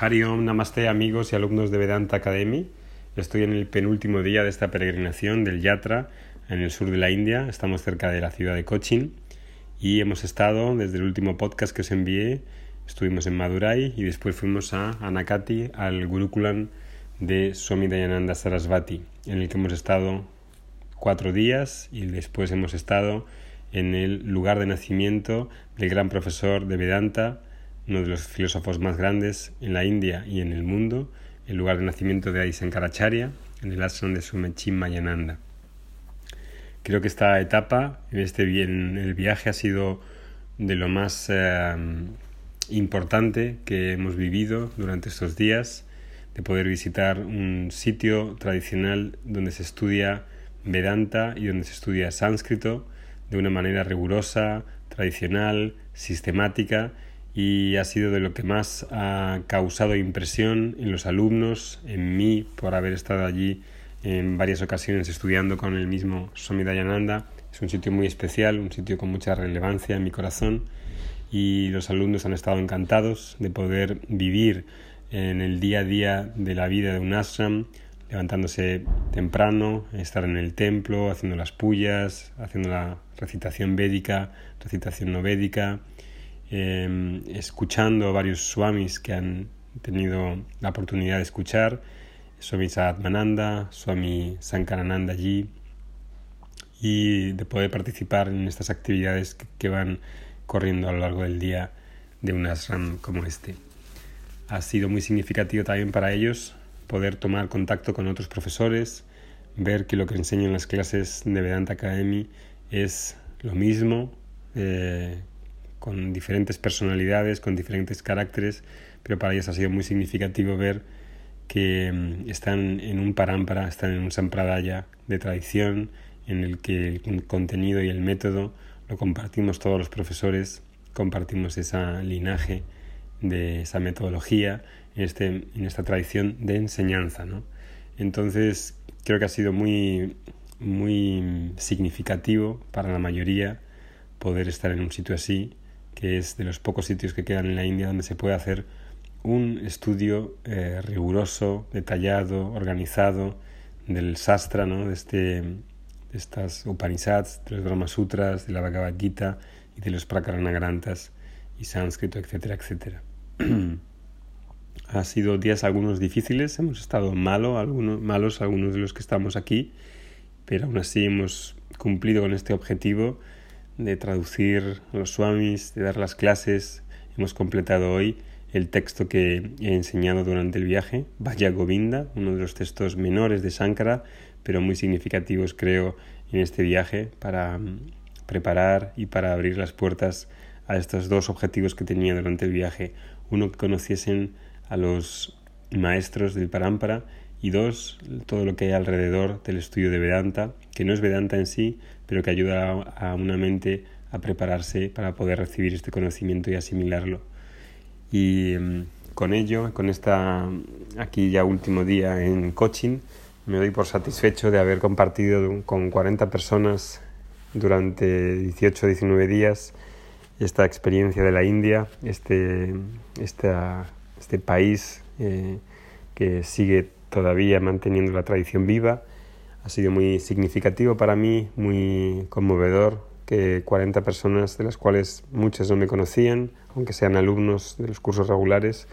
Hari Om, Namaste amigos y alumnos de Vedanta Academy. Estoy en el penúltimo día de esta peregrinación del Yatra en el sur de la India. Estamos cerca de la ciudad de Cochin y hemos estado desde el último podcast que os envié. Estuvimos en Madurai y después fuimos a Anakati, al Gurukulam de Swami Dayananda Sarasvati, en el que hemos estado cuatro días y después hemos estado en el lugar de nacimiento del gran profesor de Vedanta, uno de los filósofos más grandes en la India y en el mundo, el lugar de nacimiento de Adi Sankaracharya, en el ashram de Sumechim Mayananda. Creo que esta etapa, en este en el viaje, ha sido de lo más eh, importante que hemos vivido durante estos días, de poder visitar un sitio tradicional donde se estudia Vedanta y donde se estudia sánscrito de una manera rigurosa, tradicional, sistemática y ha sido de lo que más ha causado impresión en los alumnos, en mí, por haber estado allí en varias ocasiones estudiando con el mismo Swami Dayananda. Es un sitio muy especial, un sitio con mucha relevancia en mi corazón y los alumnos han estado encantados de poder vivir en el día a día de la vida de un ashram, levantándose temprano, estar en el templo, haciendo las pullas, haciendo la recitación védica, recitación no védica, Em, escuchando varios swamis que han tenido la oportunidad de escuchar, Swami Saatmananda, Swami Sankarananda allí, y de poder participar en estas actividades que, van corriendo a lo largo del día de un ashram como este. Ha sido muy significativo también para ellos poder tomar contacto con otros profesores, ver que lo que enseño en las clases de Vedanta Academy es lo mismo, eh, con diferentes personalidades, con diferentes caracteres, pero para ellos ha sido muy significativo ver que mm, están en un parámpara, están en un sampradaya de tradición en el que el contenido y el método lo compartimos todos los profesores, compartimos esa linaje de esa metodología en, este, en esta tradición de enseñanza. ¿no? Entonces creo que ha sido muy, muy significativo para la mayoría poder estar en un sitio así que es de los pocos sitios que quedan en la India donde se puede hacer un estudio eh, riguroso, detallado, organizado del sastra, ¿no? de, este, de estas Upanishads, de los Brahma Sutras, de la Bhagavad Gita y de los Prakaranagrantas y sánscrito, etcétera, etcétera. ha sido días algunos difíciles, hemos estado malo, algunos, malos algunos de los que estamos aquí, pero aún así hemos cumplido con este objetivo de traducir los swamis, de dar las clases. Hemos completado hoy el texto que he enseñado durante el viaje, Vaya Govinda, uno de los textos menores de Sankara, pero muy significativos creo en este viaje para mm, preparar y para abrir las puertas a estos dos objetivos que tenía durante el viaje. Uno, que conociesen a los maestros del Parampara y dos, todo lo que hay alrededor del estudio de Vedanta, que no es Vedanta en sí, pero que ayuda a una mente a prepararse para poder recibir este conocimiento y asimilarlo. Y em, con ello, con esta aquí ya último día en coaching, me doy por satisfecho de haber compartido con 40 personas durante 18-19 días esta experiencia de la India, este, este país eh, que sigue todavía manteniendo la tradición viva. Ha sido muy significativo para mí, muy conmovedor que 40 personas, de las cuales muchas no me conocían, aunque sean alumnos de los cursos regulares,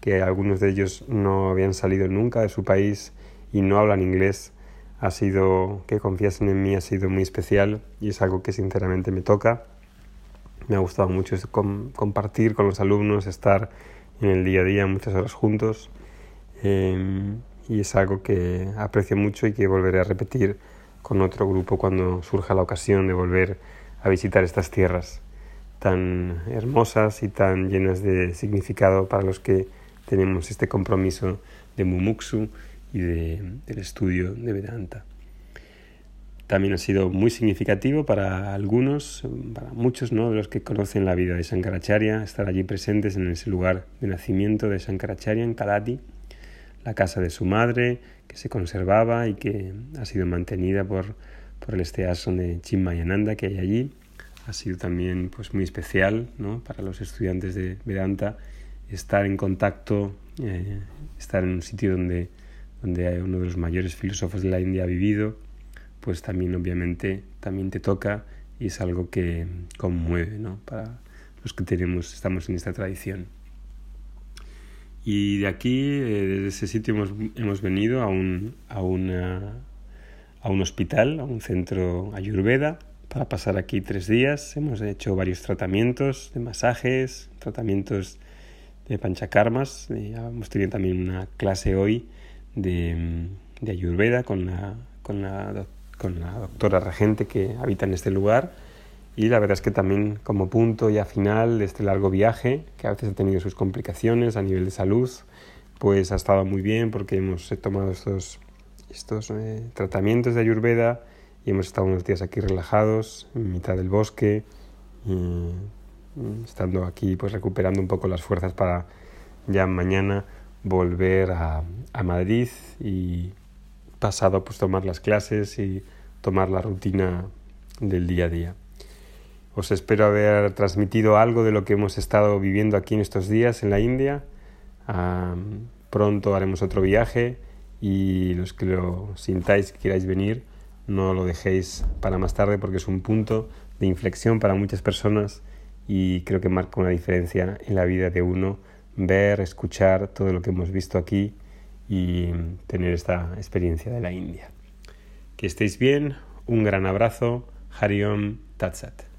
que algunos de ellos no habían salido nunca de su país y no hablan inglés, ha sido que confiasen en mí ha sido muy especial y es algo que sinceramente me toca. Me ha gustado mucho compartir con los alumnos, estar en el día a día muchas horas juntos. Em, y es algo que aprecio mucho y que volveré a repetir con otro grupo cuando surja la ocasión de volver a visitar estas tierras tan hermosas y tan llenas de significado para los que tenemos este compromiso de Mumuksu y de, del estudio de Vedanta. También ha sido muy significativo para algunos, para muchos ¿no? de los que conocen la vida de Shankaracharya, estar allí presentes en ese lugar de nacimiento de Shankaracharya, en Kadati, la casa de su madre, que se conservaba y que ha sido mantenida por, por el esteason de Chinmayananda que hay allí. Ha sido también pues, muy especial ¿no? para los estudiantes de Vedanta estar en contacto eh, estar en un sitio donde, donde uno de los mayores filósofos de la India ha vivido, pues también obviamente también te toca y es algo que conmueve ¿no? para los que tenemos, estamos en esta tradición. Y de aquí, eh, desde ese sitio, hemos, hemos venido a un, a, una, a un hospital, a un centro ayurveda, para pasar aquí tres días. Hemos hecho varios tratamientos de masajes, tratamientos de panchakarmas. Y hemos tenido también una clase hoy de, de ayurveda con la, con, la, con la doctora regente que habita en este lugar y la verdad es que también como punto ya final de este largo viaje, que a veces ha tenido sus complicaciones a nivel de salud, pues ha estado muy bien porque hemos tomado estos, estos eh, tratamientos de Ayurveda y hemos estado unos días aquí relajados, en mitad del bosque, y, estando aquí pues recuperando un poco las fuerzas para ya mañana volver a, a Madrid y pasado pues tomar las clases y tomar la rutina del día a día. Os espero haber transmitido algo de lo que hemos estado viviendo aquí en estos días en la India. pronto haremos otro viaje y los que lo sintáis que queráis venir, no lo dejéis para más tarde porque es un punto de inflexión para muchas personas y creo que marca una diferencia en la vida de uno ver, escuchar todo lo que hemos visto aquí y tener esta experiencia de la India. Que estéis bien, un gran abrazo, Hariom Tatsat.